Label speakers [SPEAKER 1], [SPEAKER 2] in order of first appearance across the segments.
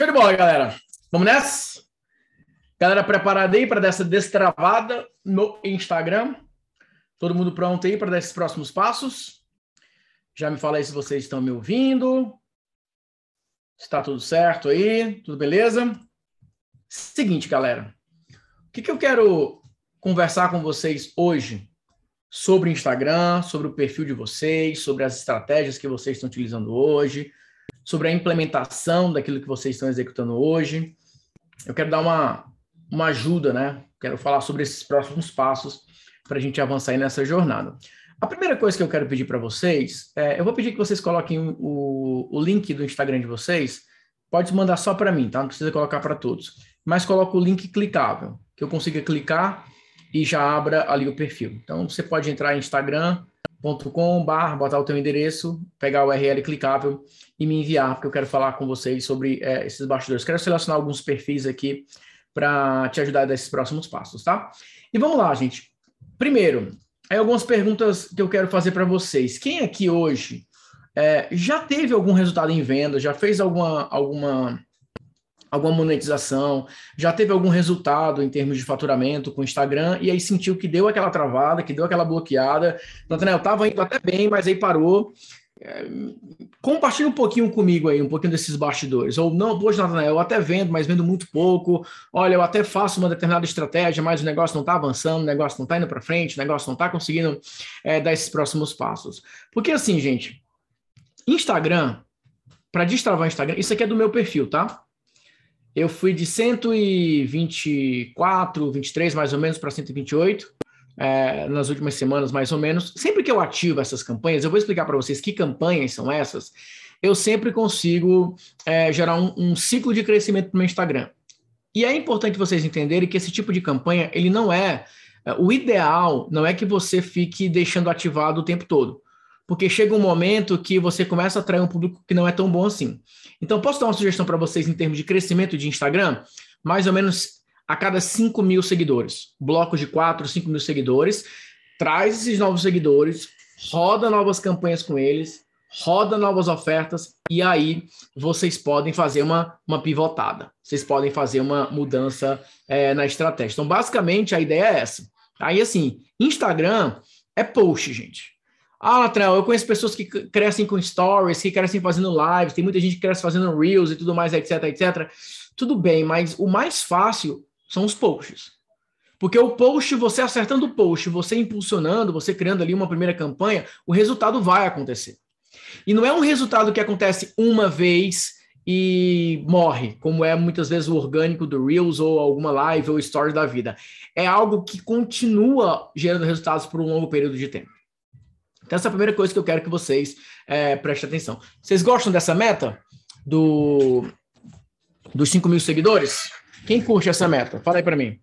[SPEAKER 1] Show de bola, galera. Vamos nessa? Galera, preparada aí para dessa destravada no Instagram? Todo mundo pronto aí para dar esses próximos passos? Já me fala aí se vocês estão me ouvindo. Está tudo certo aí? Tudo beleza? Seguinte, galera. O que, que eu quero conversar com vocês hoje sobre o Instagram, sobre o perfil de vocês, sobre as estratégias que vocês estão utilizando hoje, sobre a implementação daquilo que vocês estão executando hoje. Eu quero dar uma, uma ajuda, né? Quero falar sobre esses próximos passos para a gente avançar nessa jornada. A primeira coisa que eu quero pedir para vocês, é, eu vou pedir que vocês coloquem o, o link do Instagram de vocês. Pode mandar só para mim, tá? Não precisa colocar para todos. Mas coloca o link clicável, que eu consiga clicar e já abra ali o perfil. Então você pode entrar em instagram.com barra, botar o teu endereço, pegar o URL clicável e me enviar, porque eu quero falar com vocês sobre é, esses bastidores. Quero selecionar alguns perfis aqui para te ajudar nesses próximos passos, tá? E vamos lá, gente. Primeiro, aí algumas perguntas que eu quero fazer para vocês. Quem aqui hoje é, já teve algum resultado em venda, já fez alguma, alguma alguma monetização, já teve algum resultado em termos de faturamento com o Instagram e aí sentiu que deu aquela travada, que deu aquela bloqueada. Natanael, estava indo até bem, mas aí parou. É, compartilha um pouquinho comigo aí, um pouquinho desses bastidores. Ou não, poxa, Natanael, eu até vendo, mas vendo muito pouco. Olha, eu até faço uma determinada estratégia, mas o negócio não está avançando, o negócio não está indo para frente, o negócio não está conseguindo é, dar esses próximos passos. Porque assim, gente, Instagram, para destravar Instagram, isso aqui é do meu perfil, tá? Eu fui de 124, 23 mais ou menos para 128 é, nas últimas semanas, mais ou menos. Sempre que eu ativo essas campanhas, eu vou explicar para vocês que campanhas são essas. Eu sempre consigo é, gerar um, um ciclo de crescimento no meu Instagram. E é importante vocês entenderem que esse tipo de campanha, ele não é. é o ideal não é que você fique deixando ativado o tempo todo porque chega um momento que você começa a atrair um público que não é tão bom assim. Então, posso dar uma sugestão para vocês em termos de crescimento de Instagram? Mais ou menos a cada 5 mil seguidores, blocos de 4, 5 mil seguidores, traz esses novos seguidores, roda novas campanhas com eles, roda novas ofertas, e aí vocês podem fazer uma, uma pivotada, vocês podem fazer uma mudança é, na estratégia. Então, basicamente, a ideia é essa. Aí, assim, Instagram é post, gente. Ah, Latrell, eu conheço pessoas que crescem com stories, que crescem fazendo lives, tem muita gente que cresce fazendo reels e tudo mais, etc, etc. Tudo bem, mas o mais fácil são os posts. Porque o post, você acertando o post, você impulsionando, você criando ali uma primeira campanha, o resultado vai acontecer. E não é um resultado que acontece uma vez e morre, como é muitas vezes o orgânico do Reels ou alguma live ou story da vida. É algo que continua gerando resultados por um longo período de tempo. Então, essa é a primeira coisa que eu quero que vocês é, prestem atenção. Vocês gostam dessa meta? Do, dos 5 mil seguidores? Quem curte essa meta? Fala aí para mim.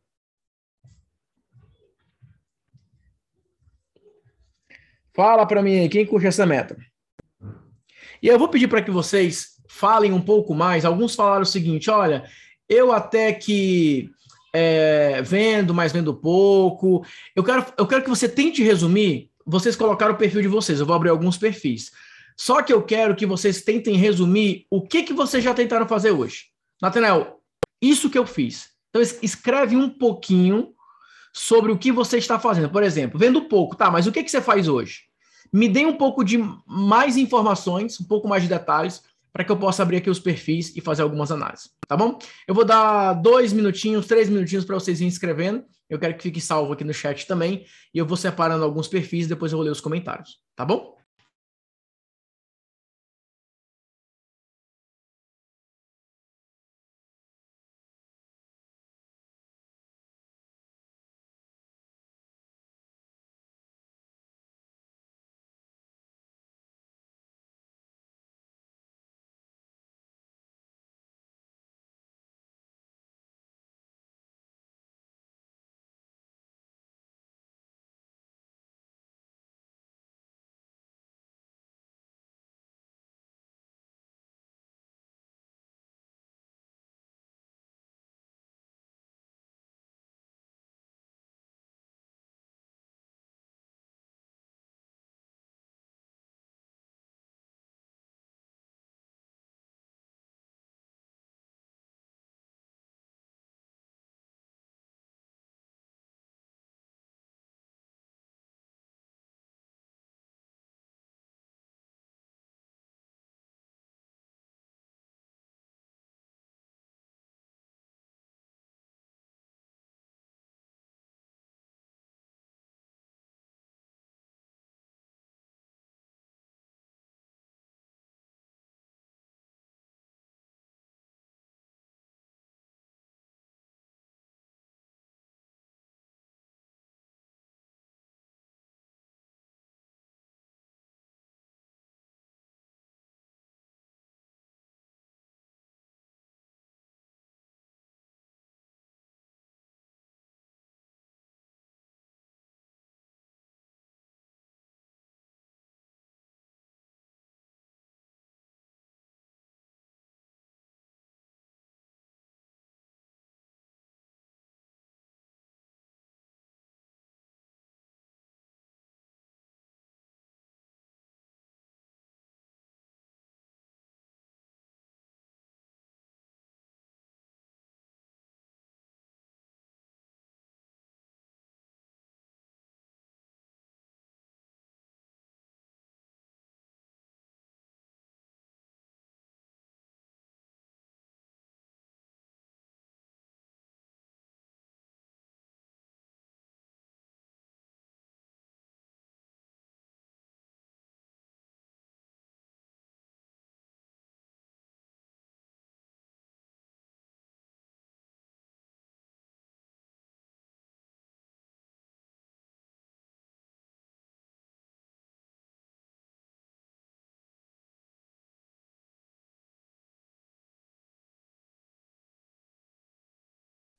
[SPEAKER 1] Fala para mim, quem curte essa meta? E eu vou pedir para que vocês falem um pouco mais. Alguns falaram o seguinte: olha, eu até que é, vendo, mas vendo pouco. Eu quero, eu quero que você tente resumir vocês colocaram o perfil de vocês, eu vou abrir alguns perfis. Só que eu quero que vocês tentem resumir o que, que vocês já tentaram fazer hoje. Nathanael, isso que eu fiz. Então, escreve um pouquinho sobre o que você está fazendo. Por exemplo, vendo pouco, tá, mas o que, que você faz hoje? Me dê um pouco de mais informações, um pouco mais de detalhes, para que eu possa abrir aqui os perfis e fazer algumas análises, tá bom? Eu vou dar dois minutinhos, três minutinhos para vocês irem escrevendo. Eu quero que fique salvo aqui no chat também. E eu vou separando alguns perfis depois eu vou ler os comentários, tá bom?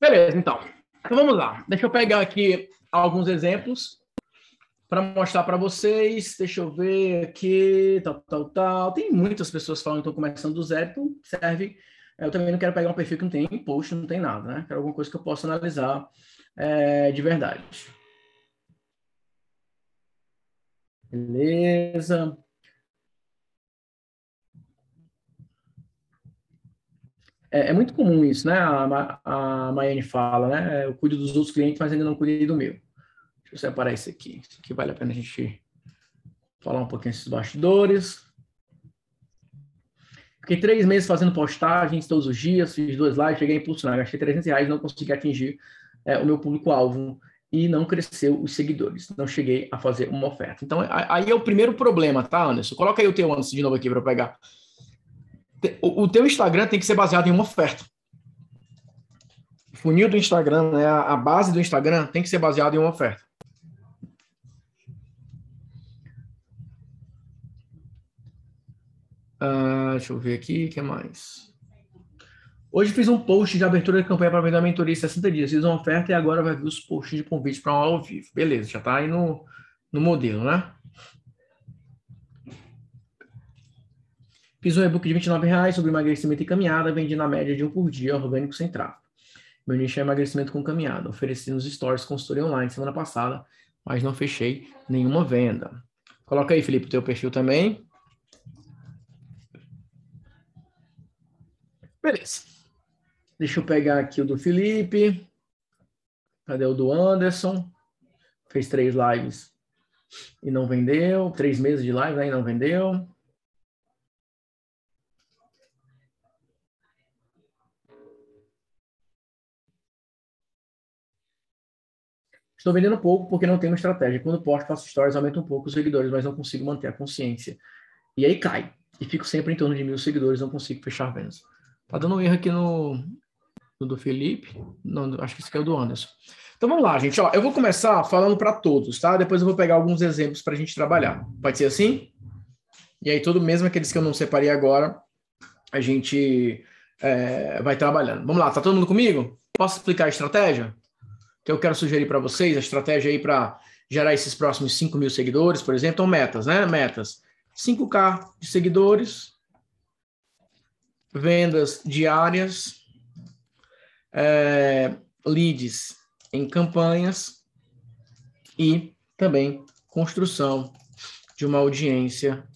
[SPEAKER 1] Beleza, então. Então vamos lá. Deixa eu pegar aqui alguns exemplos para mostrar para vocês. Deixa eu ver aqui, tal, tal, tal. Tem muitas pessoas falando que estão começando do zero, então serve. Eu também não quero pegar um perfil que não tem post, não tem nada, né? Quero alguma coisa que eu possa analisar é, de verdade. Beleza. É, é, muito comum isso, né? A, a Maiane fala, né? Eu cuido dos outros clientes, mas ainda não cuidei do meu. Deixa eu separar isso aqui. Isso aqui vale a pena a gente falar um pouquinho desses bastidores. Fiquei três meses fazendo postagens todos os dias, fiz duas lives, cheguei a impulsionar, gastei 300 reais, não consegui atingir é, o meu público-alvo e não cresceu os seguidores. Não cheguei a fazer uma oferta. Então, aí é o primeiro problema, tá, Anderson? Coloca aí o teu Anderson de novo aqui para pegar. O, teu Instagram tem que ser baseado em uma oferta. O funil do Instagram, né, a base do Instagram tem que ser baseado em uma oferta. Uh, deixa eu ver aqui, o que mais? Hoje fiz um post de abertura de campanha para vender a mentoria em 60 dias. Fiz uma oferta e agora vai vir os posts de convite para um ao vivo. Beleza, já está aí no, no modelo, né? Fiz um e-book de R$29,00 sobre emagrecimento e caminhada, vendi na média de um por dia, orgânico sem tráfego. Meu nicho é emagrecimento com caminhada. Ofereci nos stories consultoria online semana passada, mas não fechei nenhuma venda. Coloca aí, Felipe, o teu perfil também. Beleza. Deixa eu pegar aqui o do Felipe. Cadê o do Anderson? Fez três lives e não vendeu. Três meses de live né, não vendeu. Estou vendendo pouco porque não tenho estratégia. Quando posto, faço stories, aumento um pouco os seguidores, mas não consigo manter a consciência. E aí cai. E fico sempre em torno de mil seguidores, não consigo fechar vendas. Tá dando um erro aqui no, no do Felipe. Não, acho que esse aqui é o do Anderson. Então vamos lá, gente. Ó, eu vou começar falando para todos, tá? Depois eu vou pegar alguns exemplos para a gente trabalhar. Pode ser assim? E aí, todo mesmo aqueles que eu não separei agora, a gente é, vai trabalhando. Vamos lá, tá todo mundo comigo? Posso explicar a estratégia? Que eu quero sugerir para vocês, a estratégia aí para gerar esses próximos 5 mil seguidores, por exemplo, então metas, né? Metas. 5K de seguidores, vendas diárias, é, leads em campanhas e também construção de uma audiência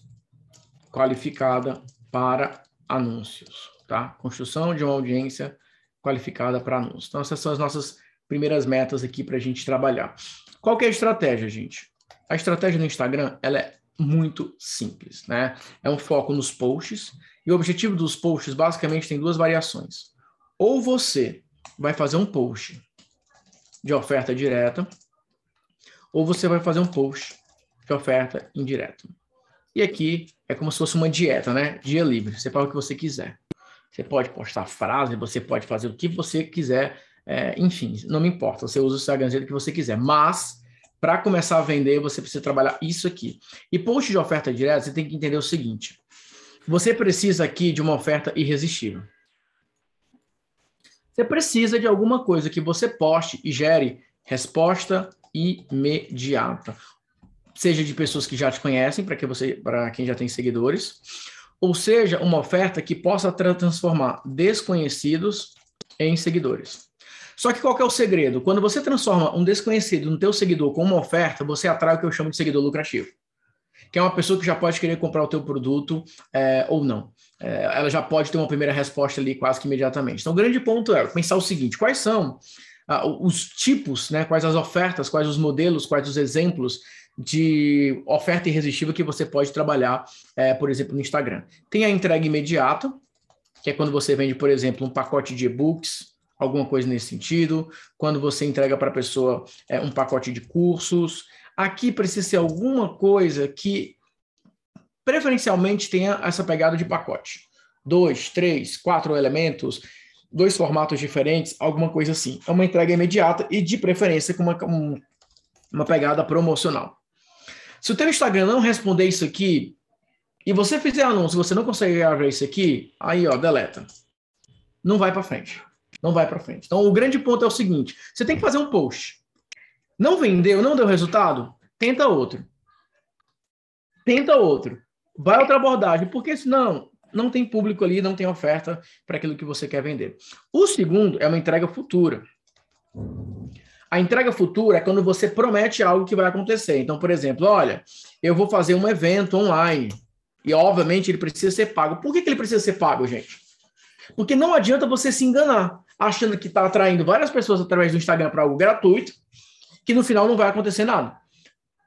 [SPEAKER 1] qualificada para anúncios, tá? Construção de uma audiência qualificada para anúncios. Então, essas são as nossas primeiras metas aqui para a gente trabalhar. Qual que é a estratégia, gente? A estratégia no Instagram, ela é muito simples, né? É um foco nos posts, e o objetivo dos posts basicamente tem duas variações. Ou você vai fazer um post de oferta direta, ou você vai fazer um post de oferta indireta. E aqui é como se fosse uma dieta, né? Dia livre. Você faz o que você quiser. Você pode postar frase, você pode fazer o que você quiser é, enfim, não me importa, você usa o Instagram que você quiser, mas para começar a vender, você precisa trabalhar isso aqui. E post de oferta direta, você tem que entender o seguinte: você precisa aqui de uma oferta irresistível. Você precisa de alguma coisa que você poste e gere resposta imediata. Seja de pessoas que já te conhecem, para que você, para quem já tem seguidores, ou seja, uma oferta que possa transformar desconhecidos em seguidores. Só que qual que é o segredo? Quando você transforma um desconhecido no teu seguidor com uma oferta, você atrai o que eu chamo de seguidor lucrativo. Que é uma pessoa que já pode querer comprar o teu produto é, ou não. É, ela já pode ter uma primeira resposta ali quase que imediatamente. Então, o grande ponto é pensar o seguinte: quais são ah, os tipos, né, quais as ofertas, quais os modelos, quais os exemplos de oferta irresistível que você pode trabalhar, é, por exemplo, no Instagram. Tem a entrega imediata, que é quando você vende, por exemplo, um pacote de e-books, alguma coisa nesse sentido. Quando você entrega para a pessoa é, um pacote de cursos. Aqui precisa ser alguma coisa que preferencialmente tenha essa pegada de pacote. Dois, três, quatro elementos, dois formatos diferentes, alguma coisa assim. É uma entrega imediata e de preferência com uma, uma pegada promocional. Se o teu Instagram não responder isso aqui, e você fizer anúncio, você não consegue gravar isso aqui, aí ó, deleta. Não vai para frente. Não vai para frente. Então, o grande ponto é o seguinte: você tem que fazer um post. Não vendeu, não deu resultado? Tenta outro. Tenta outro. Vai outra abordagem, porque senão não tem público ali, não tem oferta para aquilo que você quer vender. O segundo é uma entrega futura. A entrega futura é quando você promete algo que vai acontecer. Então, por exemplo, olha, eu vou fazer um evento online. E, obviamente, ele precisa ser pago. Por que, que ele precisa ser pago, gente? Porque não adianta você se enganar, achando que está atraindo várias pessoas através do Instagram para algo gratuito, que no final não vai acontecer nada.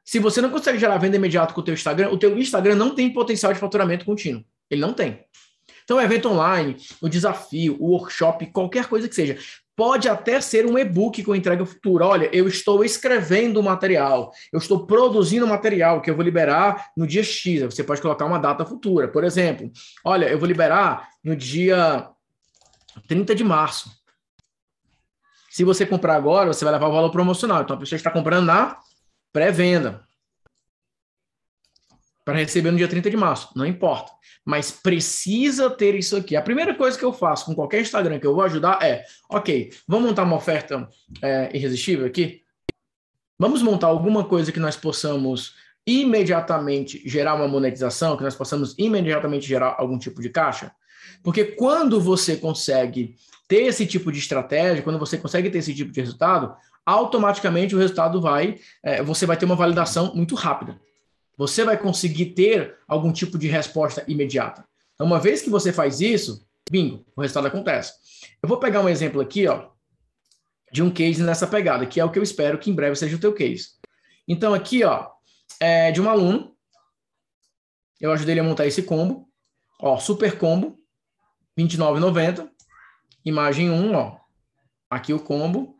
[SPEAKER 1] Se você não consegue gerar venda imediata com o teu Instagram, o teu Instagram não tem potencial de faturamento contínuo. Ele não tem. Então, evento online, o desafio, o workshop, qualquer coisa que seja, pode até ser um e-book com entrega futura. Olha, eu estou escrevendo material, eu estou produzindo material que eu vou liberar no dia X. Você pode colocar uma data futura. Por exemplo, olha, eu vou liberar no dia 30 de março. Se você comprar agora, você vai levar o valor promocional. Então, a pessoa está comprando na pré-venda para receber no dia 30 de março, não importa. Mas precisa ter isso aqui. A primeira coisa que eu faço com qualquer Instagram que eu vou ajudar é: ok, vamos montar uma oferta é, irresistível aqui? Vamos montar alguma coisa que nós possamos imediatamente gerar uma monetização, que nós possamos imediatamente gerar algum tipo de caixa? Porque quando você consegue ter esse tipo de estratégia, quando você consegue ter esse tipo de resultado, automaticamente o resultado vai, é, você vai ter uma validação muito rápida. Você vai conseguir ter algum tipo de resposta imediata. Então, uma vez que você faz isso, bingo, o resultado acontece. Eu vou pegar um exemplo aqui, ó, de um case nessa pegada, que é o que eu espero que em breve seja o teu case. Então, aqui, ó, é de um aluno, eu ajudei ele a montar esse combo, ó, super combo, R$29,90, imagem 1, ó, aqui o combo,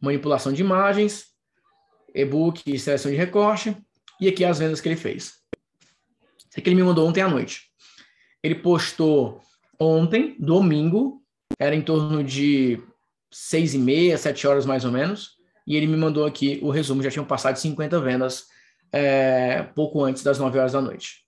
[SPEAKER 1] manipulação de imagens, e-book e seleção de recorte, e aqui as vendas que ele fez. Isso aqui ele me mandou ontem à noite. Ele postou ontem, domingo, era em torno de seis e meia, sete horas mais ou menos, e ele me mandou aqui o resumo, já tinham passado 50 vendas é, pouco antes das 9 horas da noite.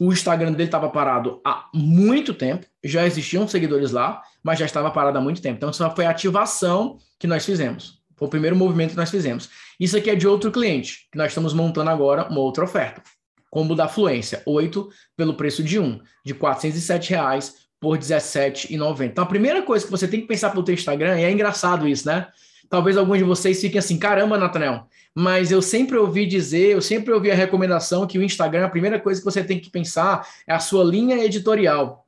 [SPEAKER 1] O Instagram dele estava parado há muito tempo, já existiam seguidores lá, mas já estava parado há muito tempo. Então, isso foi a ativação que nós fizemos. Foi o primeiro movimento que nós fizemos. Isso aqui é de outro cliente, que nós estamos montando agora uma outra oferta. Combo da Fluência, 8 pelo preço de 1, de 407 reais por R$17,90. Então, a primeira coisa que você tem que pensar para o teu Instagram, e é engraçado isso, né? Talvez alguns de vocês fiquem assim, caramba, Natanel, mas eu sempre ouvi dizer, eu sempre ouvi a recomendação que o Instagram, a primeira coisa que você tem que pensar é a sua linha editorial.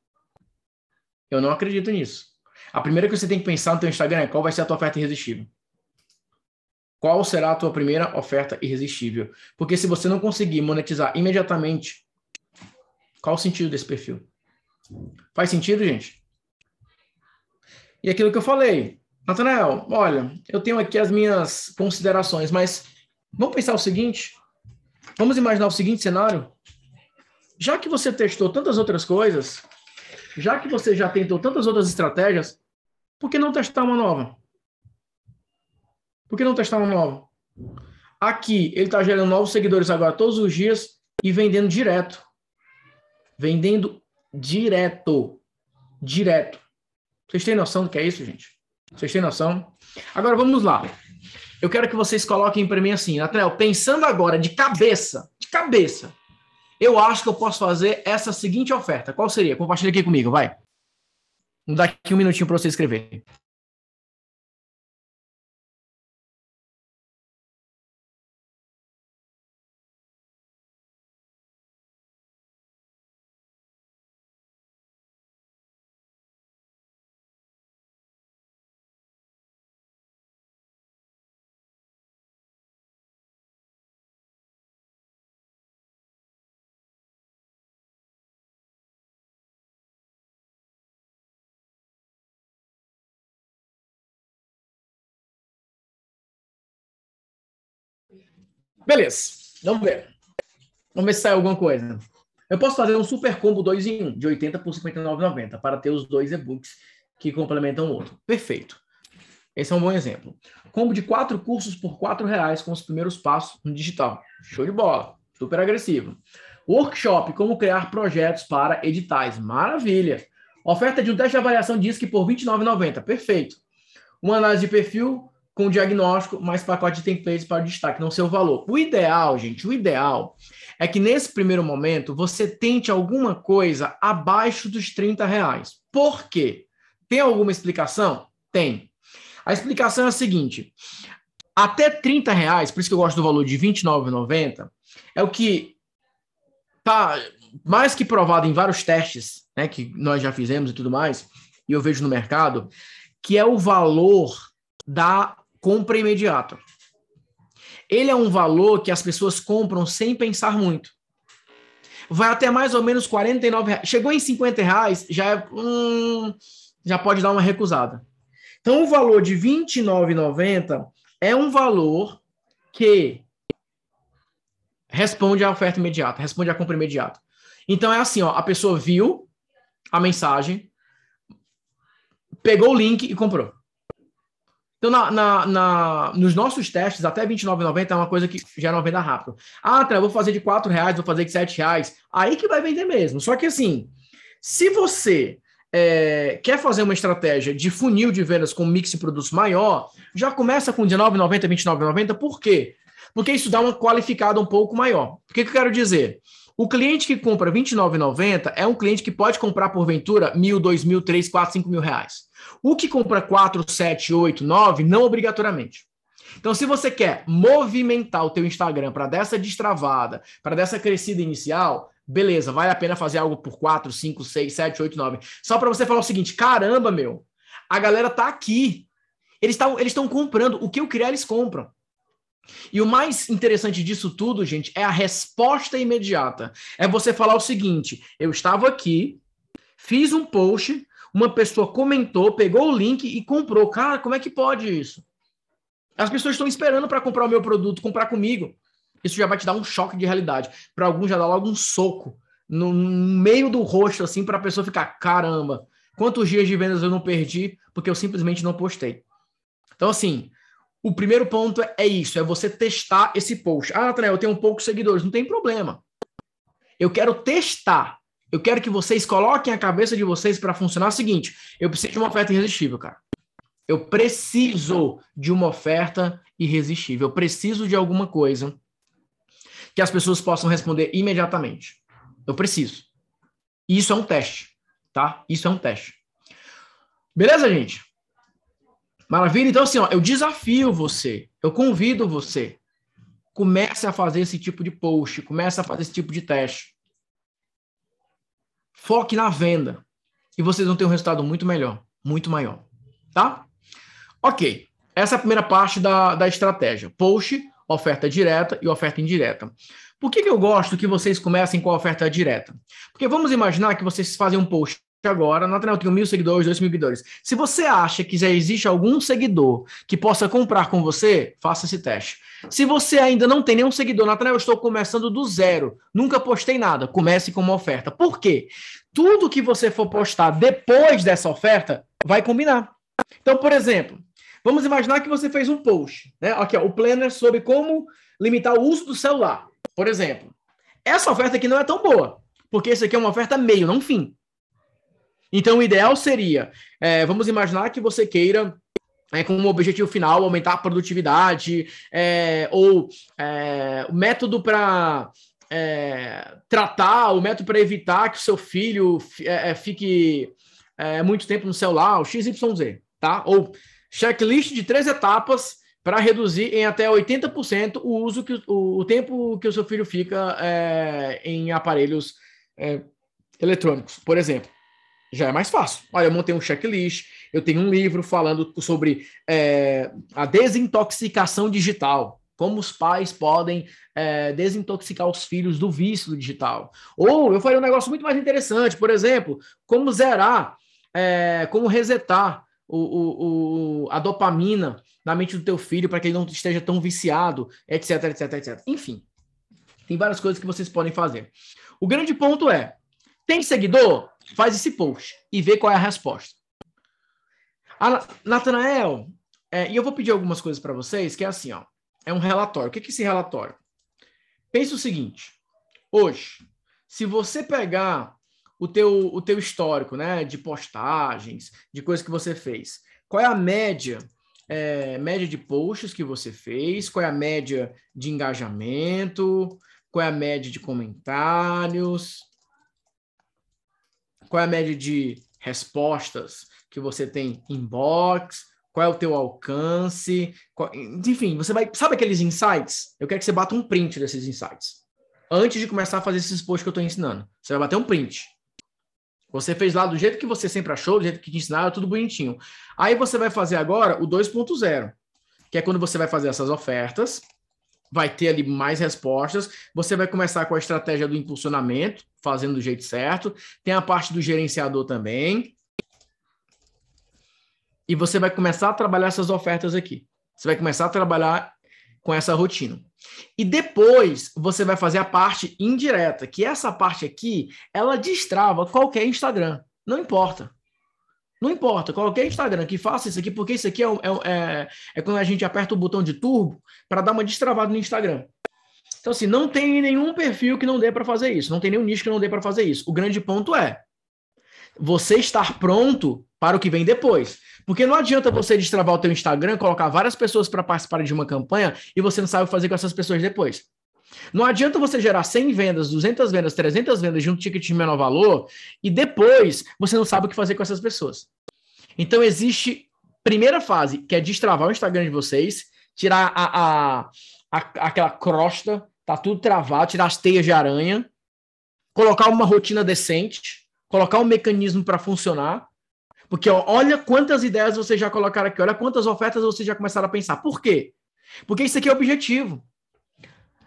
[SPEAKER 1] Eu não acredito nisso. A primeira coisa que você tem que pensar no teu Instagram é qual vai ser a tua oferta irresistível. Qual será a tua primeira oferta irresistível? Porque se você não conseguir monetizar imediatamente, qual o sentido desse perfil? Faz sentido, gente? E aquilo que eu falei, Natanael, olha, eu tenho aqui as minhas considerações, mas vamos pensar o seguinte: vamos imaginar o seguinte cenário. Já que você testou tantas outras coisas, já que você já tentou tantas outras estratégias, por que não testar uma nova? Por que não testar uma nova? Aqui, ele está gerando novos seguidores agora todos os dias e vendendo direto. Vendendo direto. Direto. Vocês têm noção do que é isso, gente? Vocês têm noção? Agora vamos lá. Eu quero que vocês coloquem para mim assim, Nathaniel, pensando agora de cabeça, de cabeça, eu acho que eu posso fazer essa seguinte oferta. Qual seria? Compartilha aqui comigo, vai. Vou dar aqui um minutinho para você escrever. Beleza, vamos ver. Vamos ver se sai alguma coisa. Eu posso fazer um super combo 2 em 1, um, de 80 por 59,90, para ter os dois e-books que complementam o outro. Perfeito. Esse é um bom exemplo. Combo de quatro cursos por quatro reais com os primeiros passos no digital. Show de bola. Super agressivo. Workshop, como criar projetos para editais. Maravilha. Oferta de um teste de avaliação diz que por R$ 29,90. Perfeito. Uma análise de perfil com diagnóstico, mais pacote de templates para destaque, não seu valor. O ideal, gente, o ideal é que nesse primeiro momento você tente alguma coisa abaixo dos 30 reais. Por quê? Tem alguma explicação? Tem. A explicação é a seguinte: até 30 reais, por isso que eu gosto do valor de R$29,90, é o que tá mais que provado em vários testes, né, que nós já fizemos e tudo mais, e eu vejo no mercado, que é o valor da compra imediata. Ele é um valor que as pessoas compram sem pensar muito. Vai até mais ou menos 49 reais. Chegou em 50 reais, já, é, hum, já pode dar uma recusada. Então, o valor de R$ 29,90 é um valor que responde à oferta imediata, responde à compra imediata. Então é assim, ó, a pessoa viu a mensagem, pegou o link e comprou. Então, na, na, na, nos nossos testes, até R$29,90 é uma coisa que gera uma venda rápida. Ah, tá, vou fazer de R$ reais, vou fazer de R$ reais. Aí que vai vender mesmo. Só que assim, se você é, quer fazer uma estratégia de funil de vendas com mix de produtos maior, já começa com R$19,90, R$29,90. Por quê? Porque isso dá uma qualificada um pouco maior. O que, que eu quero dizer? O cliente que compra R$29,90 é um cliente que pode comprar porventura mil, dois mil, três, quatro, cinco mil reais. O que compra 4, 7, 8, 9, não obrigatoriamente. Então, se você quer movimentar o teu Instagram para dessa destravada, para dessa crescida inicial, beleza, vale a pena fazer algo por 4, 5, 6, 7, 8, 9. Só para você falar o seguinte, caramba, meu, a galera tá aqui. Eles estão eles comprando. O que eu criar, eles compram. E o mais interessante disso tudo, gente, é a resposta imediata. É você falar o seguinte: eu estava aqui, fiz um post, uma pessoa comentou, pegou o link e comprou. Cara, como é que pode isso? As pessoas estão esperando para comprar o meu produto, comprar comigo. Isso já vai te dar um choque de realidade. Para alguns já dá logo um soco no meio do rosto, assim, para a pessoa ficar: caramba, quantos dias de vendas eu não perdi porque eu simplesmente não postei. Então, assim, o primeiro ponto é isso: é você testar esse post. Ah, Nathanael, eu tenho poucos seguidores. Não tem problema. Eu quero testar. Eu quero que vocês coloquem a cabeça de vocês para funcionar o seguinte: eu preciso de uma oferta irresistível, cara. Eu preciso de uma oferta irresistível. Eu preciso de alguma coisa que as pessoas possam responder imediatamente. Eu preciso. Isso é um teste, tá? Isso é um teste. Beleza, gente? Maravilha? Então, assim, ó, eu desafio você, eu convido você. Comece a fazer esse tipo de post, comece a fazer esse tipo de teste. Foque na venda e vocês vão ter um resultado muito melhor, muito maior, tá? Ok, essa é a primeira parte da, da estratégia. Post, oferta direta e oferta indireta. Por que, que eu gosto que vocês comecem com a oferta direta? Porque vamos imaginar que vocês fazem um post agora, Nathanael, eu tenho mil seguidores, dois mil seguidores. Se você acha que já existe algum seguidor que possa comprar com você, faça esse teste. Se você ainda não tem nenhum seguidor, Nathanael, eu estou começando do zero, nunca postei nada, comece com uma oferta. Por quê? Tudo que você for postar depois dessa oferta vai combinar. Então, por exemplo, vamos imaginar que você fez um post, né? Aqui, ó, o planner sobre como limitar o uso do celular, por exemplo. Essa oferta aqui não é tão boa, porque isso aqui é uma oferta meio, não fim. Então, o ideal seria, é, vamos imaginar que você queira é, com um objetivo final, aumentar a produtividade, é, ou é, o método para é, tratar, o método para evitar que o seu filho é, é, fique muito tempo no celular, o XYZ, tá? Ou checklist de três etapas para reduzir em até 80% o uso que o, o, tempo que o seu filho fica em aparelhos eletrônicos, por exemplo já é mais fácil. Olha, eu montei um checklist, eu tenho um livro falando sobre é, a desintoxicação digital, como os pais podem é, desintoxicar os filhos do vício digital. Ou eu falei um negócio muito mais interessante, por exemplo, como zerar, é, como resetar o, o, o, a dopamina na mente do teu filho para que ele não esteja tão viciado, etc, etc, etc. Enfim, tem várias coisas que vocês podem fazer. O grande ponto é, tem seguidor? Faz esse post e vê qual é a resposta. Natanael, é, e eu vou pedir algumas coisas para vocês, que é assim, ó. É um relatório. O que é esse relatório? Pense o seguinte: hoje, se você pegar o teu, o teu histórico, né? De postagens, de coisas que você fez. Qual é a média? É, média de posts que você fez? Qual é a média de engajamento? Qual é a média de comentários? Qual é a média de respostas que você tem inbox? Qual é o teu alcance? Qual... Enfim, você vai. Sabe aqueles insights? Eu quero que você bata um print desses insights. Antes de começar a fazer esses posts que eu estou ensinando. Você vai bater um print. Você fez lá do jeito que você sempre achou, do jeito que te ensinaram, tudo bonitinho. Aí você vai fazer agora o 2.0, que é quando você vai fazer essas ofertas, vai ter ali mais respostas. Você vai começar com a estratégia do impulsionamento, fazendo do jeito certo. Tem a parte do gerenciador também. E você vai começar a trabalhar essas ofertas aqui. Você vai começar a trabalhar com essa rotina. E depois você vai fazer a parte indireta, que essa parte aqui, ela destrava qualquer Instagram. Não importa. Não importa, qualquer Instagram que faça isso aqui, porque isso aqui é, é, é, é quando a gente aperta o botão de turbo para dar uma destravada no Instagram. Então, assim, não tem nenhum perfil que não dê para fazer isso, não tem nenhum nicho que não dê para fazer isso. O grande ponto é você estar pronto para o que vem depois. Porque não adianta você destravar o teu Instagram, colocar várias pessoas para participarem de uma campanha e você não sabe o que fazer com essas pessoas depois. Não adianta você gerar 100 vendas, 200 vendas, 300 vendas de um ticket de menor valor e depois você não sabe o que fazer com essas pessoas. Então existe primeira fase, que é destravar o Instagram de vocês, tirar a, a, a aquela crosta, tá tudo travado, tirar as teias de aranha, colocar uma rotina decente, colocar um mecanismo para funcionar porque ó, olha quantas ideias vocês já colocaram aqui, olha quantas ofertas vocês já começaram a pensar. Por quê? Porque isso aqui é objetivo.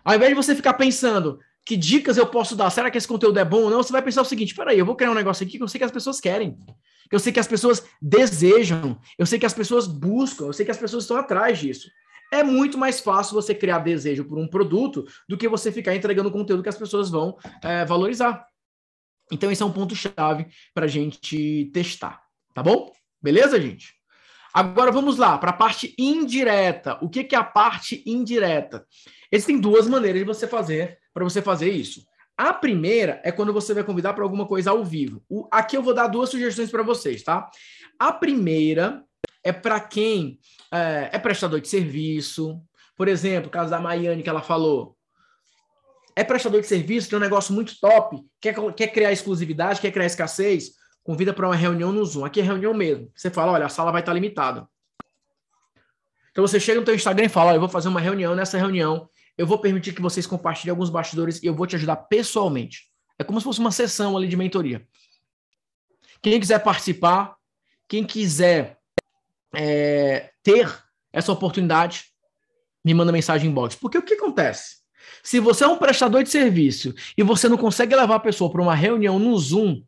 [SPEAKER 1] Ao invés de você ficar pensando que dicas eu posso dar, será que esse conteúdo é bom ou não, você vai pensar o seguinte: peraí, eu vou criar um negócio aqui que eu sei que as pessoas querem, que eu sei que as pessoas desejam, eu sei que as pessoas buscam, eu sei que as pessoas estão atrás disso. É muito mais fácil você criar desejo por um produto do que você ficar entregando conteúdo que as pessoas vão é, valorizar. Então, esse é um ponto-chave para a gente testar. Tá bom? Beleza, gente? Agora vamos lá para a parte indireta. O que, que é a parte indireta? Existem duas maneiras de você fazer para você fazer isso. A primeira é quando você vai convidar para alguma coisa ao vivo. O, aqui eu vou dar duas sugestões para vocês, tá? A primeira é para quem é, é, prestador de serviço. Por exemplo, o caso da Maiane que ela falou. É prestador de serviço, tem um negócio muito top, quer, quer criar exclusividade, quer criar escassez convida para uma reunião no Zoom. Aqui é reunião mesmo. Você fala, olha, a sala vai estar limitada. Então você chega no teu Instagram e fala, olha, eu vou fazer uma reunião, nessa reunião eu vou permitir que vocês compartilhem alguns bastidores e eu vou te ajudar pessoalmente. É como se fosse uma sessão ali de mentoria. Quem quiser participar, quem quiser é, ter essa oportunidade, me manda mensagem em box. Porque o que acontece? Se você é um prestador de serviço e você não consegue levar a pessoa para uma reunião no Zoom,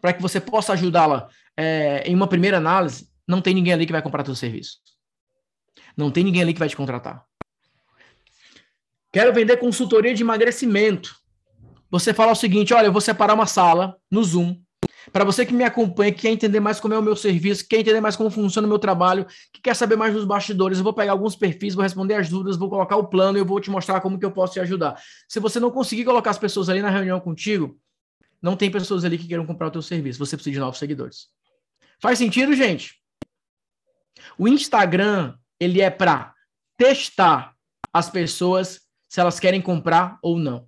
[SPEAKER 1] para que você possa ajudá-la é, em uma primeira análise, não tem ninguém ali que vai comprar teu serviço. Não tem ninguém ali que vai te contratar. Quero vender consultoria de emagrecimento. Você fala o seguinte: olha, eu vou separar uma sala no Zoom. Para você que me acompanha, que quer entender mais como é o meu serviço, quer entender mais como funciona o meu trabalho, que quer saber mais dos bastidores, eu vou pegar alguns perfis, vou responder as dúvidas, vou colocar o plano e eu vou te mostrar como que eu posso te ajudar. Se você não conseguir colocar as pessoas ali na reunião contigo, não tem pessoas ali que queiram comprar o teu serviço. Você precisa de novos seguidores. Faz sentido, gente? O Instagram, ele é para testar as pessoas se elas querem comprar ou não.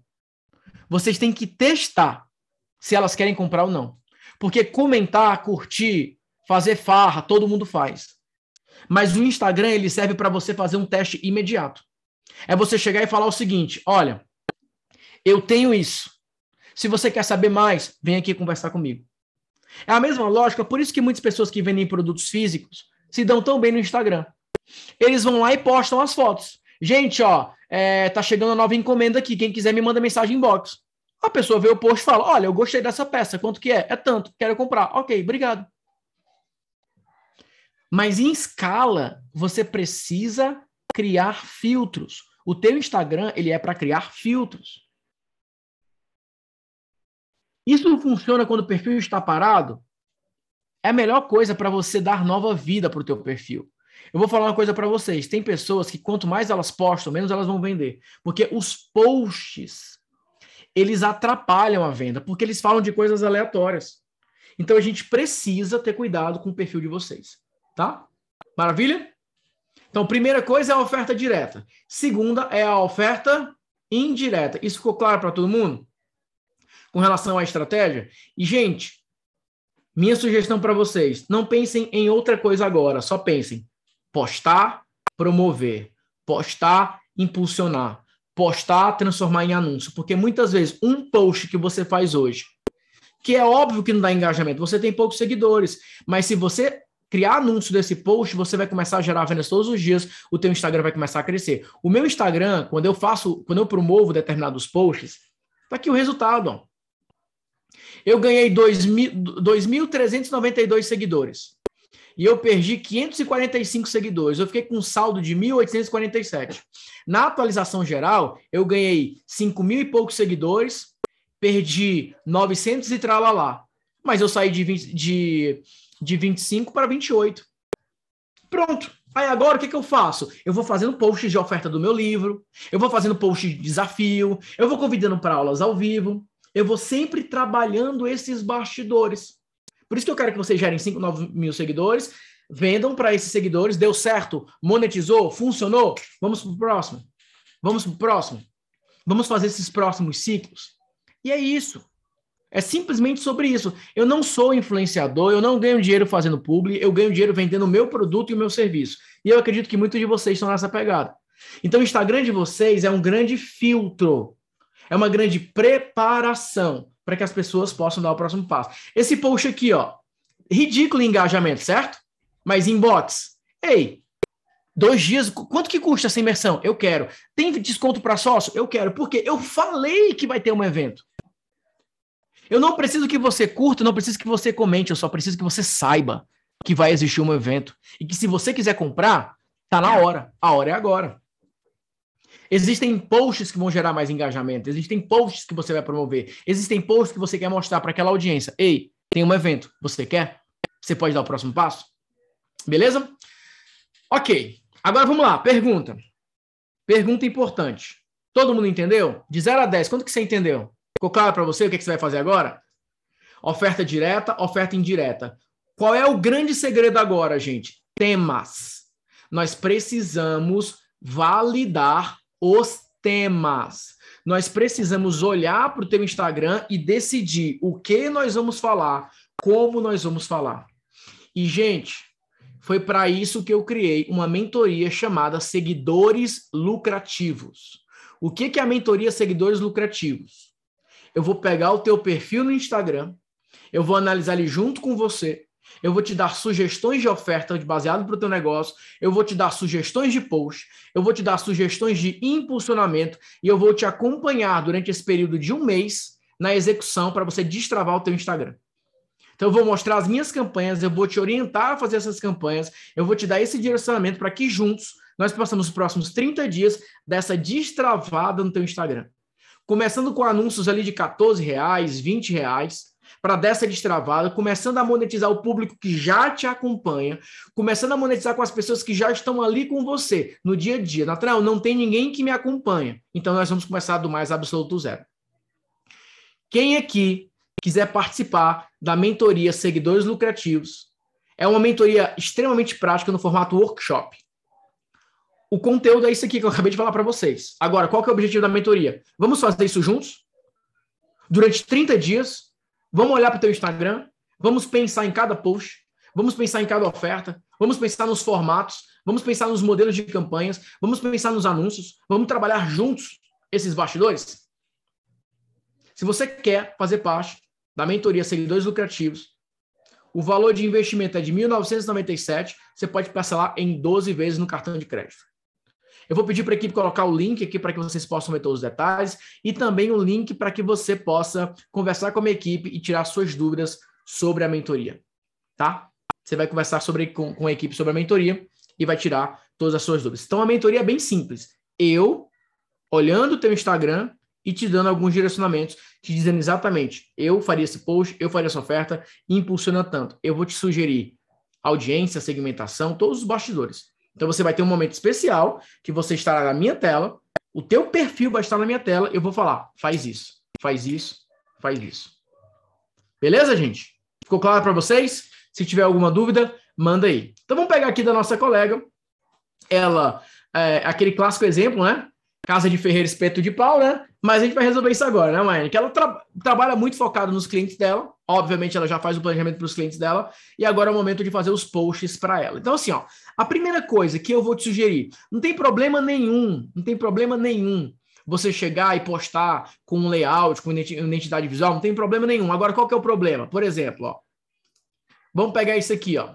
[SPEAKER 1] Vocês têm que testar se elas querem comprar ou não. Porque comentar, curtir, fazer farra, todo mundo faz. Mas o Instagram, ele serve para você fazer um teste imediato. É você chegar e falar o seguinte: olha, eu tenho isso. Se você quer saber mais, vem aqui conversar comigo. É a mesma lógica, por isso que muitas pessoas que vendem produtos físicos se dão tão bem no Instagram. Eles vão lá e postam as fotos. Gente, ó, é, tá chegando a nova encomenda aqui. Quem quiser me manda mensagem inbox. A pessoa vê o post e fala: Olha, eu gostei dessa peça. Quanto que é? É tanto. Quero comprar. Ok, obrigado. Mas em escala, você precisa criar filtros. O teu Instagram ele é para criar filtros. Isso funciona quando o perfil está parado? É a melhor coisa para você dar nova vida para o teu perfil. Eu vou falar uma coisa para vocês. Tem pessoas que quanto mais elas postam, menos elas vão vender. Porque os posts, eles atrapalham a venda, porque eles falam de coisas aleatórias. Então a gente precisa ter cuidado com o perfil de vocês, tá? Maravilha? Então, primeira coisa é a oferta direta. Segunda é a oferta indireta. Isso ficou claro para todo mundo? Com relação à estratégia? E, gente, minha sugestão para vocês: não pensem em outra coisa agora, só pensem postar, promover, postar, impulsionar, postar, transformar em anúncio, porque muitas vezes um post que você faz hoje, que é óbvio que não dá engajamento, você tem poucos seguidores, mas se você criar anúncio desse post, você vai começar a gerar vendas todos os dias, o teu Instagram vai começar a crescer. O meu Instagram, quando eu faço, quando eu promovo determinados posts, tá aqui o resultado, ó. Eu ganhei 2.392 seguidores. E eu perdi 545 seguidores. Eu fiquei com um saldo de 1.847. Na atualização geral, eu ganhei 5 mil e poucos seguidores, perdi 900 e tralalá. Mas eu saí de, 20, de, de 25 para 28. Pronto. Aí agora o que, que eu faço? Eu vou fazendo posts de oferta do meu livro, eu vou fazendo posts de desafio, eu vou convidando para aulas ao vivo, eu vou sempre trabalhando esses bastidores. Por isso que eu quero que vocês gerem 5, 9 mil seguidores, vendam para esses seguidores, deu certo, monetizou, funcionou, vamos para o próximo. Vamos para o próximo. Vamos fazer esses próximos ciclos. E é isso. É simplesmente sobre isso. Eu não sou influenciador, eu não ganho dinheiro fazendo publi, eu ganho dinheiro vendendo o meu produto e o meu serviço. E eu acredito que muitos de vocês estão nessa pegada. Então, o Instagram de vocês é um grande filtro é uma grande preparação para que as pessoas possam dar o próximo passo. Esse post aqui, ó, ridículo engajamento, certo? Mas inbox, ei, dois dias, quanto que custa essa imersão? Eu quero. Tem desconto para sócio? Eu quero. Porque eu falei que vai ter um evento. Eu não preciso que você curta, não preciso que você comente, eu só preciso que você saiba que vai existir um evento. E que se você quiser comprar, tá na hora. A hora é agora. Existem posts que vão gerar mais engajamento, existem posts que você vai promover, existem posts que você quer mostrar para aquela audiência. Ei, tem um evento, você quer? Você pode dar o próximo passo? Beleza? Ok. Agora vamos lá, pergunta. Pergunta importante. Todo mundo entendeu? De 0 a 10, quanto que você entendeu? Ficou claro para você o que, que você vai fazer agora? Oferta direta, oferta indireta. Qual é o grande segredo agora, gente? Temas. Nós precisamos validar os temas. Nós precisamos olhar para o teu Instagram e decidir o que nós vamos falar, como nós vamos falar. E, gente, foi para isso que eu criei uma mentoria chamada Seguidores Lucrativos. O que, que é a mentoria Seguidores Lucrativos? Eu vou pegar o teu perfil no Instagram, eu vou analisar ele junto com você, eu vou te dar sugestões de oferta baseado para o teu negócio, eu vou te dar sugestões de post, eu vou te dar sugestões de impulsionamento e eu vou te acompanhar durante esse período de um mês na execução para você destravar o teu Instagram. Então eu vou mostrar as minhas campanhas, eu vou te orientar a fazer essas campanhas, eu vou te dar esse direcionamento para que juntos nós possamos os próximos 30 dias dessa destravada no teu Instagram. Começando com anúncios ali de 14 reais, 20 reais, para dessa destravada, começando a monetizar o público que já te acompanha, começando a monetizar com as pessoas que já estão ali com você no dia a dia. Natural, não tem ninguém que me acompanha. Então nós vamos começar do mais absoluto zero. Quem aqui quiser participar da mentoria Seguidores Lucrativos, é uma mentoria extremamente prática no formato workshop. O conteúdo é isso aqui que eu acabei de falar para vocês. Agora, qual é o objetivo da mentoria? Vamos fazer isso juntos? Durante 30 dias, Vamos olhar para o teu Instagram, vamos pensar em cada post, vamos pensar em cada oferta, vamos pensar nos formatos, vamos pensar nos modelos de campanhas, vamos pensar nos anúncios, vamos trabalhar juntos esses bastidores? Se você quer fazer parte da mentoria Seguidores Lucrativos, o valor de investimento é de 1.997, você pode parcelar em 12 vezes no cartão de crédito. Eu vou pedir para a equipe colocar o link aqui para que vocês possam ver todos os detalhes e também o link para que você possa conversar com a minha equipe e tirar suas dúvidas sobre a mentoria, tá? Você vai conversar sobre, com, com a equipe sobre a mentoria e vai tirar todas as suas dúvidas. Então, a mentoria é bem simples. Eu, olhando o teu Instagram e te dando alguns direcionamentos, te dizendo exatamente, eu faria esse post, eu faria essa oferta, impulsiona tanto. Eu vou te sugerir audiência, segmentação, todos os bastidores. Então você vai ter um momento especial que você estará na minha tela, o teu perfil vai estar na minha tela, eu vou falar, faz isso. faz isso, faz isso. Beleza, gente? Ficou claro para vocês? Se tiver alguma dúvida, manda aí. Então vamos pegar aqui da nossa colega. Ela, é, aquele clássico exemplo, né? Casa de Ferreira Espeto de Pau, né? Mas a gente vai resolver isso agora, né, Maiane? Que ela tra trabalha muito focado nos clientes dela. Obviamente, ela já faz o planejamento para os clientes dela. E agora é o momento de fazer os posts para ela. Então, assim, ó, a primeira coisa que eu vou te sugerir: não tem problema nenhum, não tem problema nenhum você chegar e postar com um layout, com identidade visual, não tem problema nenhum. Agora, qual que é o problema? Por exemplo, ó, vamos pegar isso aqui, ó.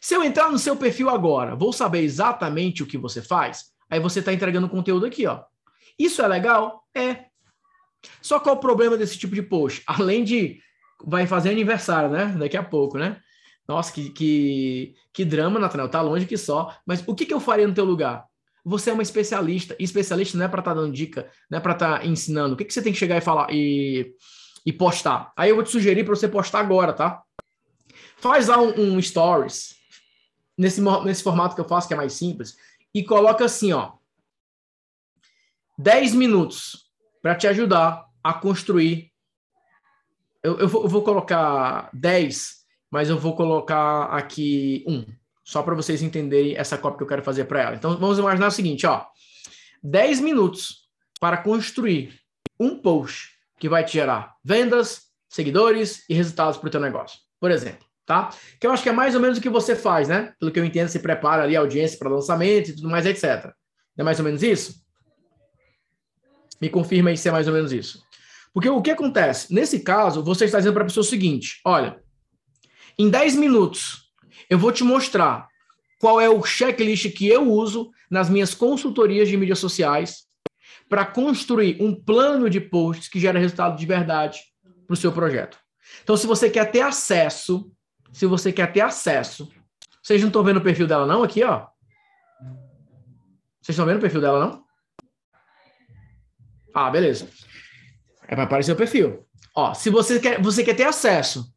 [SPEAKER 1] Se eu entrar no seu perfil agora, vou saber exatamente o que você faz, aí você está entregando conteúdo aqui, ó. Isso é legal? É. Só qual o problema desse tipo de post? Além de vai fazer aniversário, né? Daqui a pouco, né? Nossa, que, que, que drama, Nathaniel. Tá longe que só. Mas o que, que eu faria no teu lugar? Você é uma especialista. E especialista não é para estar tá dando dica, não é para estar tá ensinando. O que, que você tem que chegar e falar e, e postar? Aí eu vou te sugerir para você postar agora, tá? Faz lá um, um stories nesse, nesse formato que eu faço, que é mais simples, e coloca assim, ó. 10 minutos para te ajudar a construir. Eu, eu, vou, eu, vou, colocar 10, mas eu vou colocar aqui um, só para vocês entenderem essa cópia que eu quero fazer para ela. Então vamos imaginar o seguinte, ó. 10 minutos para construir um post que vai te gerar vendas, seguidores e resultados para o teu negócio. Por exemplo, tá? Que eu acho que é mais ou menos o que você faz, né? Pelo que eu entendo, se prepara ali a audiência para lançamento e tudo mais, etc. É mais ou menos isso? Me confirma aí se é mais ou menos isso. Porque o que acontece? Nesse caso, você está dizendo para a pessoa o seguinte: olha, em 10 minutos, eu vou te mostrar qual é o checklist que eu uso nas minhas consultorias de mídias sociais para construir um plano de posts que gera resultado de verdade para o seu projeto. Então, se você quer ter acesso, se você quer ter acesso, vocês não estão vendo o perfil dela não aqui, ó? Vocês estão vendo o perfil dela não? Ah, beleza. É para aparecer o perfil. Ó, se você quer, você quer ter acesso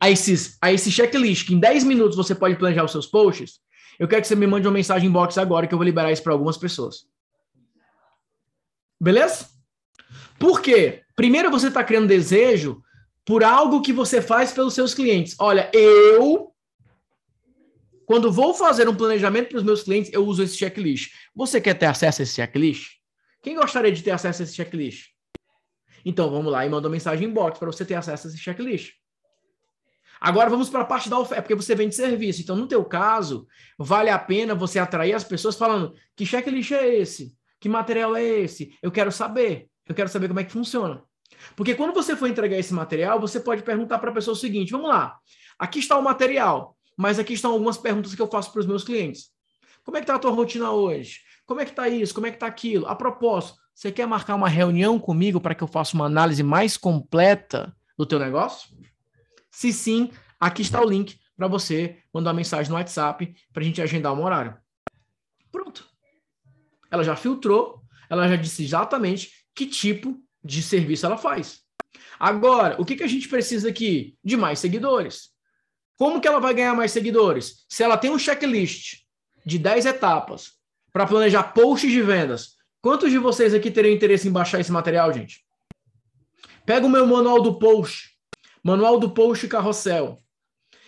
[SPEAKER 1] a, esses, a esse checklist, que em 10 minutos você pode planejar os seus posts, eu quero que você me mande uma mensagem inbox agora que eu vou liberar isso para algumas pessoas. Beleza? Por quê? Primeiro você está criando desejo por algo que você faz pelos seus clientes. Olha, eu, quando vou fazer um planejamento para os meus clientes, eu uso esse checklist. Você quer ter acesso a esse checklist? Quem gostaria de ter acesso a esse checklist? Então vamos lá e manda uma mensagem inbox para você ter acesso a esse checklist. Agora vamos para a parte da oferta, porque você vende serviço. Então, no teu caso, vale a pena você atrair as pessoas falando: que checklist é esse? Que material é esse? Eu quero saber. Eu quero saber como é que funciona. Porque quando você for entregar esse material, você pode perguntar para a pessoa o seguinte: vamos lá, aqui está o material, mas aqui estão algumas perguntas que eu faço para os meus clientes. Como é que está a tua rotina hoje? Como é que está isso? Como é que está aquilo? A propósito, você quer marcar uma reunião comigo para que eu faça uma análise mais completa do teu negócio? Se sim, aqui está o link para você mandar uma mensagem no WhatsApp para a gente agendar um horário. Pronto. Ela já filtrou, ela já disse exatamente que tipo de serviço ela faz. Agora, o que, que a gente precisa aqui? De mais seguidores. Como que ela vai ganhar mais seguidores? Se ela tem um checklist de 10 etapas para planejar posts de vendas. Quantos de vocês aqui teriam interesse em baixar esse material, gente? Pega o meu manual do post, manual do post carrossel.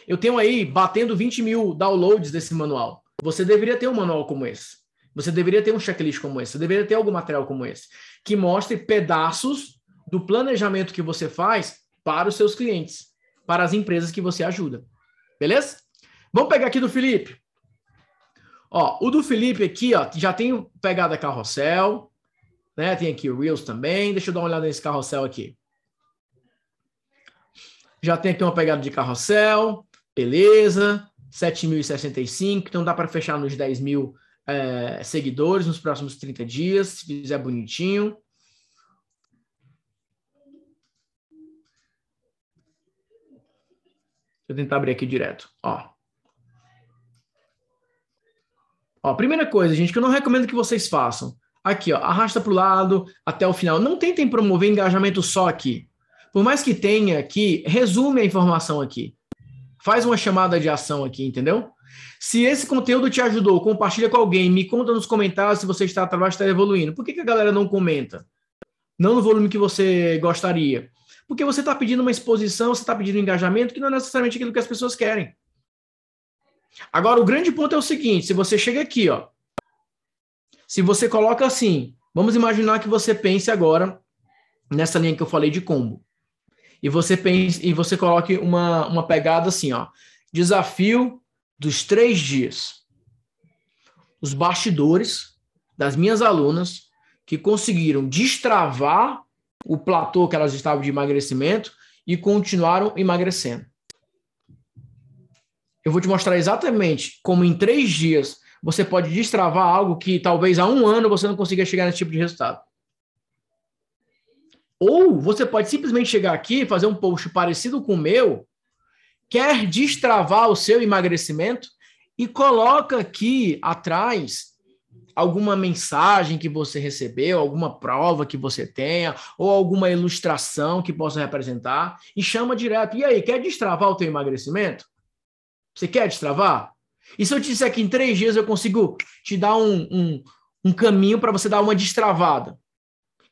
[SPEAKER 1] Eu tenho aí batendo 20 mil downloads desse manual. Você deveria ter um manual como esse. Você deveria ter um checklist como esse. Você deveria ter algum material como esse que mostre pedaços do planejamento que você faz para os seus clientes, para as empresas que você ajuda. Beleza? Vamos pegar aqui do Felipe. Ó, o do Felipe aqui, ó, já tem pegada carrossel, né? Tem aqui o Reels também. Deixa eu dar uma olhada nesse carrossel aqui. Já tem aqui uma pegada de carrossel, beleza. 7.065, então dá para fechar nos 10 mil é, seguidores nos próximos 30 dias, se fizer bonitinho. Deixa eu tentar abrir aqui direto. Ó. Ó, primeira coisa, gente, que eu não recomendo que vocês façam. Aqui, ó, arrasta para o lado até o final. Não tentem promover engajamento só aqui. Por mais que tenha aqui, resume a informação aqui. Faz uma chamada de ação aqui, entendeu? Se esse conteúdo te ajudou, compartilha com alguém, me conta nos comentários se você está trabalhando, está evoluindo. Por que, que a galera não comenta? não no volume que você gostaria. Porque você está pedindo uma exposição, você está pedindo um engajamento que não é necessariamente aquilo que as pessoas querem. Agora, o grande ponto é o seguinte: se você chega aqui, ó, se você coloca assim, vamos imaginar que você pense agora nessa linha que eu falei de combo. E você pense, e você coloque uma, uma pegada assim, ó. Desafio dos três dias. Os bastidores das minhas alunas que conseguiram destravar o platô que elas estavam de emagrecimento e continuaram emagrecendo. Eu vou te mostrar exatamente como em três dias você pode destravar algo que talvez há um ano você não consiga chegar nesse tipo de resultado. Ou você pode simplesmente chegar aqui e fazer um post parecido com o meu, quer destravar o seu emagrecimento e coloca aqui atrás alguma mensagem que você recebeu, alguma prova que você tenha, ou alguma ilustração que possa representar, e chama direto. E aí, quer destravar o teu emagrecimento? Você quer destravar? E se eu te disser que em três dias eu consigo te dar um, um, um caminho para você dar uma destravada?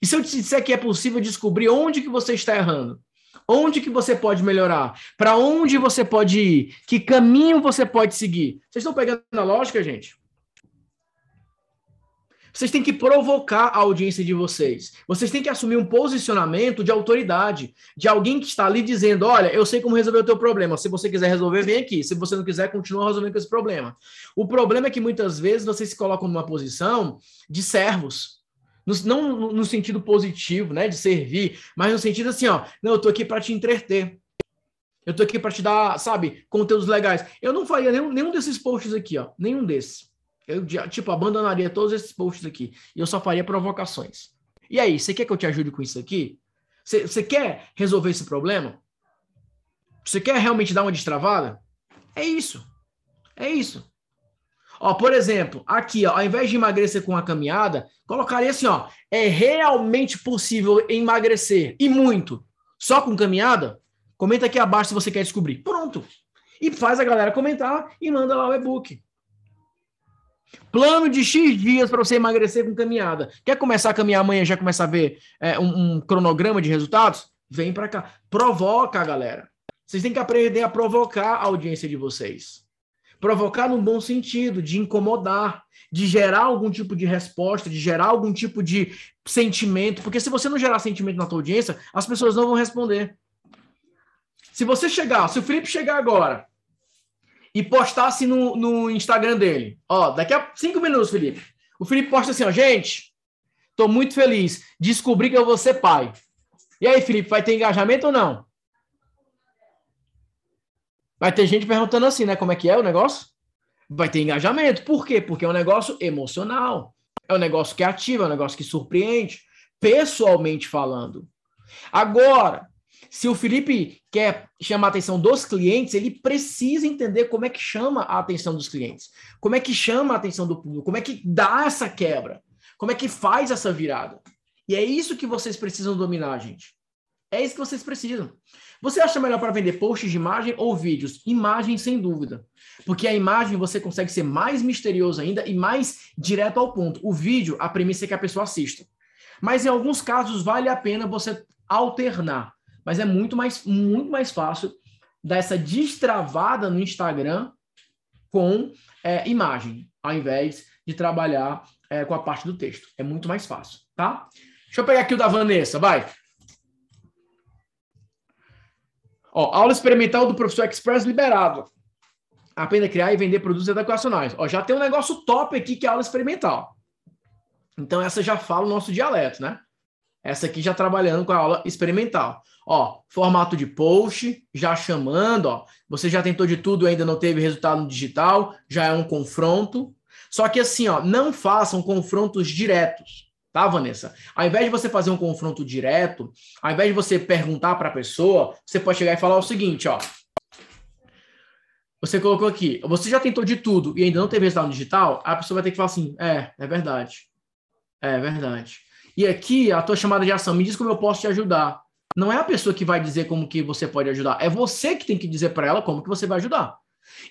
[SPEAKER 1] E se eu te disser que é possível descobrir onde que você está errando? Onde que você pode melhorar? Para onde você pode ir? Que caminho você pode seguir? Vocês estão pegando a lógica, gente? Vocês têm que provocar a audiência de vocês. Vocês têm que assumir um posicionamento de autoridade, de alguém que está ali dizendo: olha, eu sei como resolver o teu problema. Se você quiser resolver, vem aqui. Se você não quiser, continua resolvendo esse problema. O problema é que muitas vezes vocês se colocam numa posição de servos. No, não no sentido positivo, né, de servir, mas no sentido assim, ó, não, eu tô aqui para te entreter. Eu tô aqui para te dar, sabe, conteúdos legais. Eu não faria nenhum, nenhum desses posts aqui, ó, nenhum desses. Eu, tipo, abandonaria todos esses posts aqui. E eu só faria provocações. E aí, você quer que eu te ajude com isso aqui? Você, você quer resolver esse problema? Você quer realmente dar uma destravada? É isso. É isso. Ó, por exemplo, aqui, ó, ao invés de emagrecer com a caminhada, colocaria assim, ó, é realmente possível emagrecer e muito só com caminhada? Comenta aqui abaixo se você quer descobrir. Pronto. E faz a galera comentar e manda lá o e-book. Plano de X dias para você emagrecer com caminhada. Quer começar a caminhar amanhã já começar a ver é, um, um, cronograma de resultados? Vem para cá. Provoca a galera. Vocês têm que aprender a provocar a audiência de vocês. Provocar num bom sentido, de incomodar, de gerar algum tipo de resposta, de gerar algum tipo de sentimento. Porque se você não gerar sentimento na tua audiência, as pessoas não vão responder. Se você chegar, se o Felipe chegar agora e postasse no, no Instagram dele. Ó, daqui a cinco minutos, Felipe. O Felipe posta assim, ó, gente, tô muito feliz, descobri que eu vou ser pai. E aí, Felipe, vai ter engajamento ou não? Vai ter gente perguntando assim, né? Como é que é o negócio? Vai ter engajamento. Por quê? Porque é um negócio emocional. É um negócio que ativa, é um negócio que surpreende, pessoalmente falando. Agora, se o Felipe quer chamar a atenção dos clientes, ele precisa entender como é que chama a atenção dos clientes, como é que chama a atenção do público, como é que dá essa quebra, como é que faz essa virada. E é isso que vocês precisam dominar, gente. É isso que vocês precisam. Você acha melhor para vender posts de imagem ou vídeos? Imagem, sem dúvida. Porque a imagem você consegue ser mais misterioso ainda e mais direto ao ponto. O vídeo, a premissa é que a pessoa assista. Mas em alguns casos vale a pena você alternar mas é muito mais, muito mais fácil dar essa destravada no Instagram com é, imagem, ao invés de trabalhar é, com a parte do texto. É muito mais fácil, tá? Deixa eu pegar aqui o da Vanessa, vai. Ó, aula experimental do professor Express liberado. Aprenda a criar e vender produtos educacionais. Ó, já tem um negócio top aqui que é aula experimental. Então, essa já fala o nosso dialeto, né? Essa aqui já trabalhando com a aula experimental. Ó, formato de post, já chamando, ó. Você já tentou de tudo ainda não teve resultado no digital, já é um confronto. Só que assim, ó, não façam confrontos diretos, tá, Vanessa? Ao invés de você fazer um confronto direto, ao invés de você perguntar para a pessoa, você pode chegar e falar o seguinte, ó. Você colocou aqui, você já tentou de tudo e ainda não teve resultado digital, a pessoa vai ter que falar assim: é, é verdade. É verdade. E aqui, a tua chamada de ação, me diz como eu posso te ajudar. Não é a pessoa que vai dizer como que você pode ajudar, é você que tem que dizer para ela como que você vai ajudar.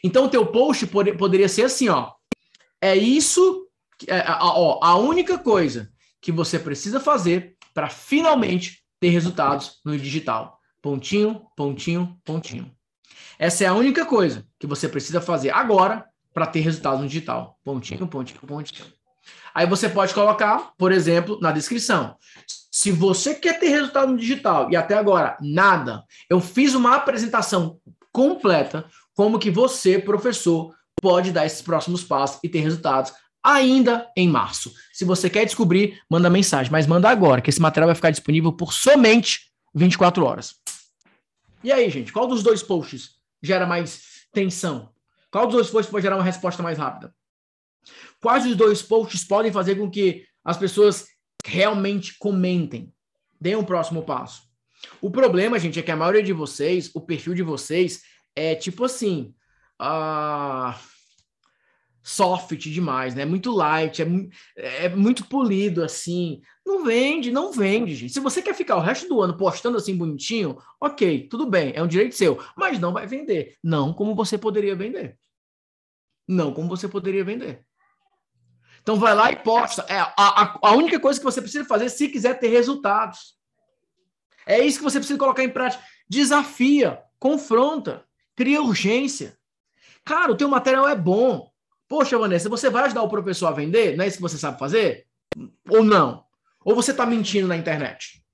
[SPEAKER 1] Então, o teu post pod poderia ser assim, ó. É isso, é, ó, a única coisa que você precisa fazer para finalmente ter resultados no digital. Pontinho, pontinho, pontinho. Essa é a única coisa que você precisa fazer agora para ter resultados no digital. Pontinho, pontinho, pontinho. Aí você pode colocar, por exemplo, na descrição. Se você quer ter resultado no digital e até agora nada, eu fiz uma apresentação completa como que você, professor, pode dar esses próximos passos e ter resultados ainda em março. Se você quer descobrir, manda mensagem, mas manda agora, que esse material vai ficar disponível por somente 24 horas. E aí, gente, qual dos dois posts gera mais tensão? Qual dos dois posts pode gerar uma resposta mais rápida? Quais dos dois posts podem fazer com que as pessoas realmente comentem? Deem um próximo passo. O problema, gente, é que a maioria de vocês, o perfil de vocês é tipo assim, uh, soft demais, né? Muito light, é, é muito polido assim. Não vende, não vende, gente. Se você quer ficar o resto do ano postando assim bonitinho, ok, tudo bem, é um direito seu, mas não vai vender. Não como você poderia vender. Não como você poderia vender. Então vai lá e posta. É a, a, a única coisa que você precisa fazer se quiser ter resultados. É isso que você precisa colocar em prática. Desafia, confronta, cria urgência. Cara, o teu material é bom. Poxa, Vanessa, você vai ajudar o professor a vender? Não é isso que você sabe fazer? Ou não? Ou você está mentindo na internet?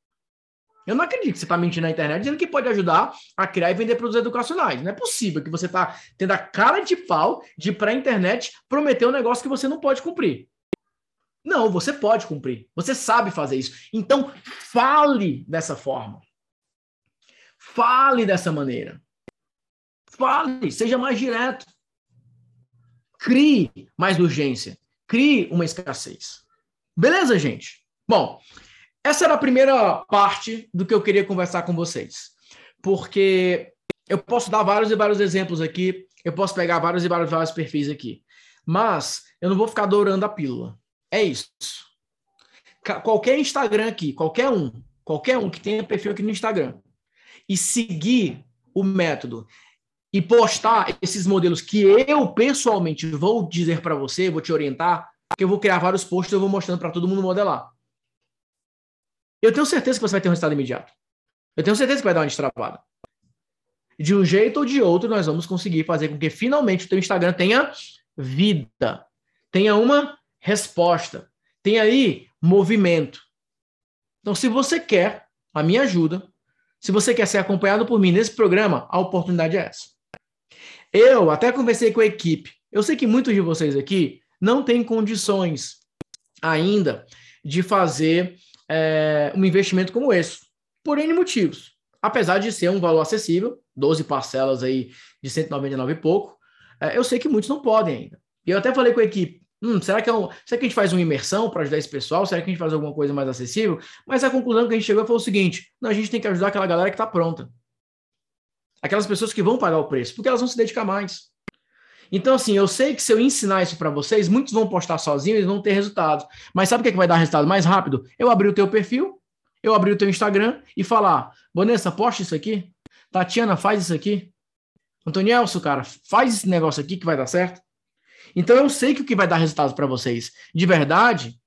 [SPEAKER 1] Eu não acredito que você está mentindo na internet dizendo que pode ajudar a criar e vender produtos educacionais. Não é possível que você está tendo a cara de pau de ir para a internet prometer um negócio que você não pode cumprir. Não, você pode cumprir. Você sabe fazer isso. Então, fale dessa forma. Fale dessa maneira. Fale, seja mais direto. Crie mais urgência. Crie uma escassez. Beleza, gente? Bom, essa era a primeira parte do que eu queria conversar com vocês. Porque eu posso dar vários e vários exemplos aqui, eu posso pegar vários e vários, vários perfis aqui. Mas eu não vou ficar adorando a pílula. É isso. Qualquer Instagram aqui, qualquer um, qualquer um que tenha perfil aqui no Instagram e seguir o método e postar esses modelos que eu pessoalmente vou dizer para você, vou te orientar, que eu vou criar vários posts e eu vou mostrando para todo mundo modelar. Eu tenho certeza que você vai ter um resultado imediato. Eu tenho certeza que vai dar uma destravada. De um jeito ou de outro, nós vamos conseguir fazer com que finalmente o teu Instagram tenha vida, tenha uma resposta, tenha aí movimento. Então, se você quer a minha ajuda, se você quer ser acompanhado por mim nesse programa, a oportunidade é essa. Eu até conversei com a equipe. Eu sei que muitos de vocês aqui não têm condições ainda de fazer é, um investimento como esse, por N motivos. Apesar de ser um valor acessível, 12 parcelas aí de 199 e pouco, é, eu sei que muitos não podem ainda. E eu até falei com a equipe, hum, será, que é um, será que a gente faz uma imersão para ajudar esse pessoal? Será que a gente faz alguma coisa mais acessível? Mas a conclusão que a gente chegou foi o seguinte, não, a gente tem que ajudar aquela galera que está pronta. Aquelas pessoas que vão pagar o preço, porque elas vão se dedicar mais. Então, assim, eu sei que se eu ensinar isso para vocês, muitos vão postar sozinhos e vão ter resultados. Mas sabe o que, é que vai dar resultado mais rápido? Eu abrir o teu perfil, eu abrir o teu Instagram e falar: Vanessa, posta isso aqui. Tatiana, faz isso aqui. Antonielso, cara, faz esse negócio aqui que vai dar certo. Então eu sei que o que vai dar resultado para vocês de verdade,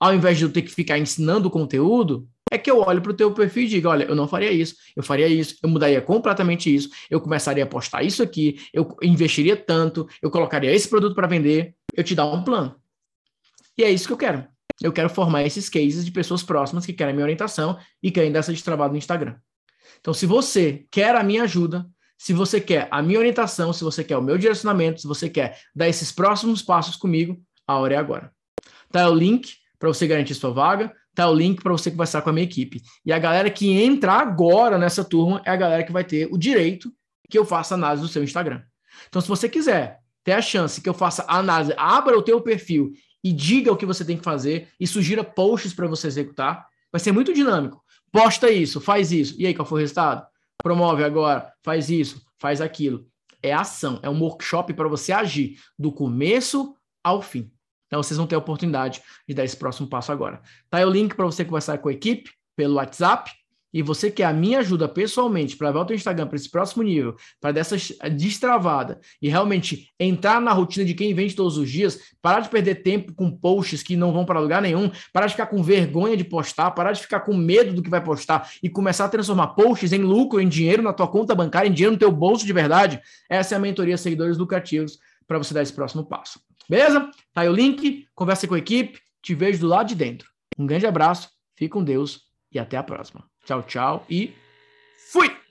[SPEAKER 1] ao invés de eu ter que ficar ensinando o conteúdo, é que eu olho para o teu perfil e digo, olha, eu não faria isso, eu faria isso, eu mudaria completamente isso, eu começaria a postar isso aqui, eu investiria tanto, eu colocaria esse produto para vender, eu te dar um plano. E é isso que eu quero. Eu quero formar esses cases de pessoas próximas que querem a minha orientação e querem dar essa de trabalho no Instagram. Então, se você quer a minha ajuda, se você quer a minha orientação, se você quer o meu direcionamento, se você quer dar esses próximos passos comigo, a hora é agora. Tá o link para você garantir sua vaga tá o link para você conversar com a minha equipe. E a galera que entra agora nessa turma é a galera que vai ter o direito que eu faça análise do seu Instagram. Então, se você quiser ter a chance que eu faça análise, abra o teu perfil e diga o que você tem que fazer e sugira posts para você executar, vai ser muito dinâmico. Posta isso, faz isso. E aí, qual foi o resultado? Promove agora, faz isso, faz aquilo. É ação, é um workshop para você agir do começo ao fim. Então vocês vão ter a oportunidade de dar esse próximo passo agora. Tá aí o link para você conversar com a equipe pelo WhatsApp e você quer a minha ajuda pessoalmente para levar o teu Instagram para esse próximo nível, para dessa destravada e realmente entrar na rotina de quem vende todos os dias, parar de perder tempo com posts que não vão para lugar nenhum, parar de ficar com vergonha de postar, parar de ficar com medo do que vai postar e começar a transformar posts em lucro, em dinheiro na tua conta bancária, em dinheiro no teu bolso de verdade, essa é a mentoria Seguidores Lucrativos para você dar esse próximo passo. Beleza? Tá aí o link, conversa com a equipe, te vejo do lado de dentro. Um grande abraço, fique com Deus e até a próxima. Tchau, tchau e fui!